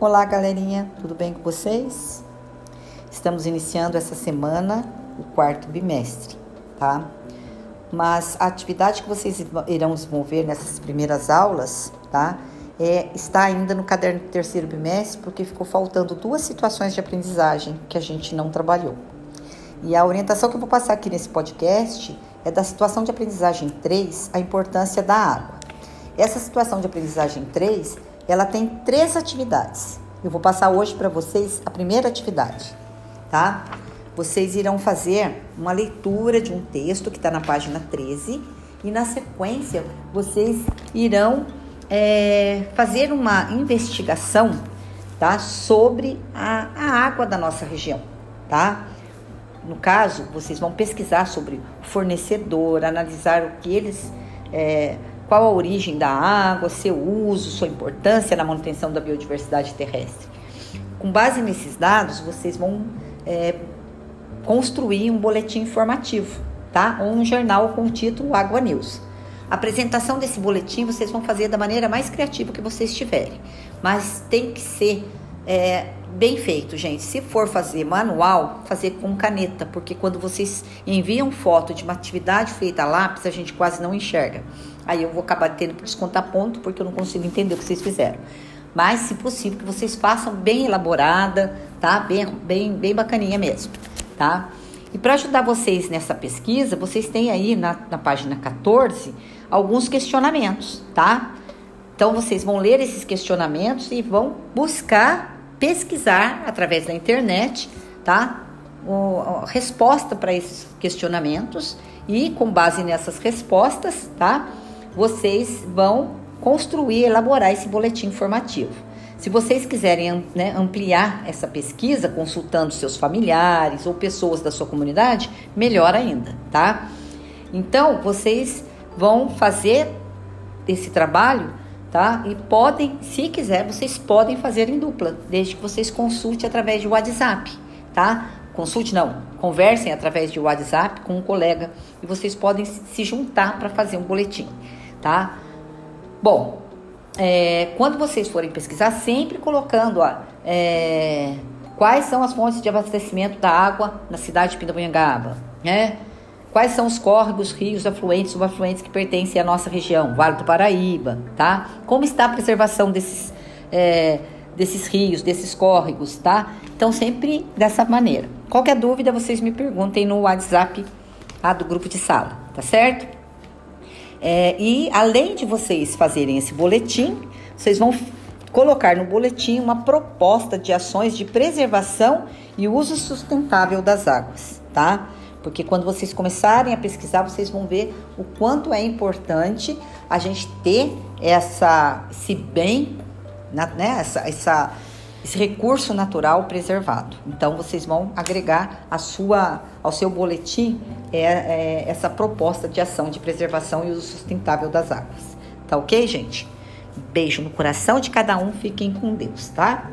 Olá, galerinha, tudo bem com vocês? Estamos iniciando essa semana o quarto bimestre, tá? Mas a atividade que vocês irão desenvolver nessas primeiras aulas, tá? É, está ainda no caderno do terceiro bimestre, porque ficou faltando duas situações de aprendizagem que a gente não trabalhou. E a orientação que eu vou passar aqui nesse podcast é da situação de aprendizagem 3, a importância da água. Essa situação de aprendizagem 3 ela tem três atividades. Eu vou passar hoje para vocês a primeira atividade, tá? Vocês irão fazer uma leitura de um texto que está na página 13 e na sequência vocês irão é, fazer uma investigação, tá? Sobre a, a água da nossa região, tá? No caso, vocês vão pesquisar sobre o fornecedor, analisar o que eles é, qual a origem da água, seu uso, sua importância na manutenção da biodiversidade terrestre. Com base nesses dados, vocês vão é, construir um boletim informativo, tá? Ou um jornal com o título Água News. A apresentação desse boletim vocês vão fazer da maneira mais criativa que vocês tiverem, mas tem que ser é, bem feito, gente. Se for fazer manual, fazer com caneta, porque quando vocês enviam foto de uma atividade feita a lápis, a gente quase não enxerga. Aí eu vou acabar tendo que descontar ponto, porque eu não consigo entender o que vocês fizeram. Mas, se possível, que vocês façam bem elaborada, tá? Bem, bem, bem bacaninha mesmo, tá? E para ajudar vocês nessa pesquisa, vocês têm aí na, na página 14 alguns questionamentos, tá? Então, vocês vão ler esses questionamentos e vão buscar pesquisar através da internet, tá? O, resposta para esses questionamentos e com base nessas respostas, tá? Vocês vão construir, elaborar esse boletim informativo. Se vocês quiserem né, ampliar essa pesquisa, consultando seus familiares ou pessoas da sua comunidade, melhor ainda, tá? Então, vocês vão fazer esse trabalho tá? E podem, se quiser, vocês podem fazer em dupla, desde que vocês consultem através de WhatsApp, tá? Consulte não, conversem através de WhatsApp com um colega e vocês podem se juntar para fazer um boletim, tá? Bom, é, quando vocês forem pesquisar, sempre colocando ó, é, quais são as fontes de abastecimento da água na cidade de Pindamonhangaba, né? Quais são os córregos, rios, afluentes, subafluentes que pertencem à nossa região, Vale do Paraíba, tá? Como está a preservação desses, é, desses rios, desses córregos, tá? Então, sempre dessa maneira. Qualquer dúvida, vocês me perguntem no WhatsApp lá do grupo de sala, tá certo? É, e além de vocês fazerem esse boletim, vocês vão colocar no boletim uma proposta de ações de preservação e uso sustentável das águas, tá? Porque quando vocês começarem a pesquisar, vocês vão ver o quanto é importante a gente ter essa, esse bem, né, essa, essa, esse recurso natural preservado. Então, vocês vão agregar a sua, ao seu boletim é, é, essa proposta de ação de preservação e uso sustentável das águas. Tá ok, gente? Beijo no coração de cada um. Fiquem com Deus, tá?